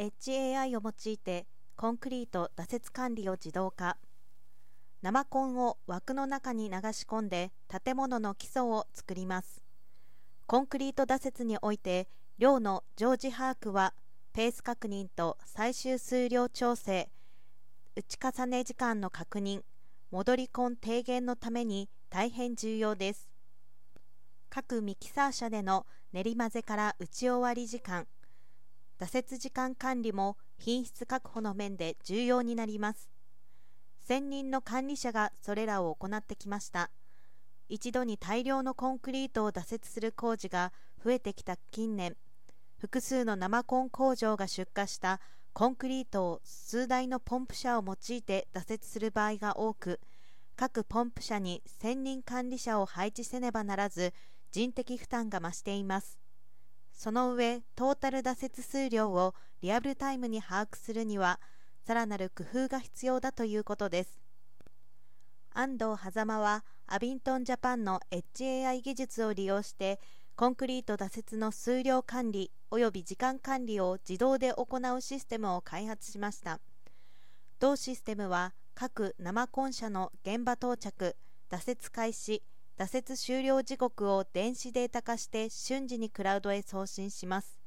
HAI を用いてコンクリート打設管理を自動化。生コンを枠の中に流し込んで建物の基礎を作ります。コンクリート打設において量の常時把握はペース確認と最終数量調整打ち重ね時間の確認戻りコン低減のために大変重要です。各ミキサー車での練り混ぜから打ち終わり時間打設時間管理も品質確保の面で重要になります。専任の管理者がそれらを行ってきました。一度に大量のコンクリートを打設する工事が増えてきた近年複数の生コン工場が出荷したコンクリートを数台のポンプ車を用いて打設する場合が多く各ポンプ車に専任管理者を配置せねばならず人的負担が増しています。その上トータル打設数量をリアルタイムに把握するにはさらなる工夫が必要だということです。安藤狭間はアビントンジャパンの HAI 技術を利用してコンクリート打設の数量管理及び時間管理を自動で行うシステムを開発しました。同システムは各生コン車の現場到着打設開始挫折終了時刻を電子データ化して瞬時にクラウドへ送信します。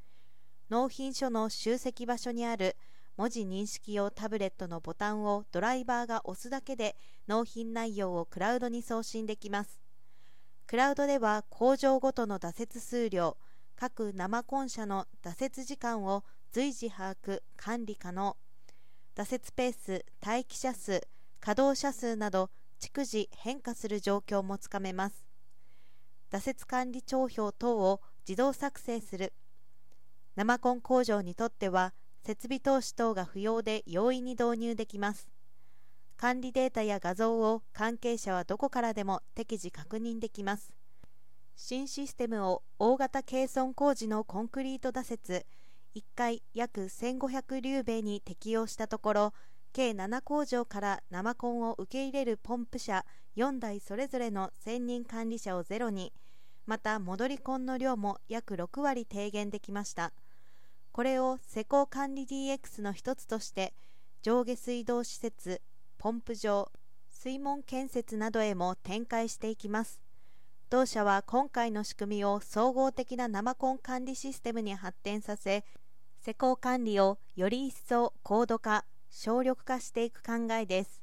納品書の集積場所にある文字認識用タブレットのボタンをドライバーが押すだけで納品内容をクラウドに送信できます。クラウドでは工場ごとの挫折数量各生コン車の挫折時間を随時把握管理可能。挫折ペース待機者数稼働者数など逐次変化する状況もつかめます。挫折管理帳票等を自動作成する。生コン工場にとっては設備投資等が不要で容易に導入できます。管理データや画像を関係者はどこからでも適時確認できます。新システムを大型軽損工事のコンクリート打設1回約1500リ米に適用したところ計7工場から生コンを受け入れるポンプ車4台それぞれの専任管理者をゼロにまた戻りコンの量も約6割低減できました。これを施工管理 DX の一つとして上下水道施設ポンプ場水門建設などへも展開していきます。同社は今回の仕組みを総合的な生コン管理システムに発展させ施工管理をより一層高度化。省力化していく考えです。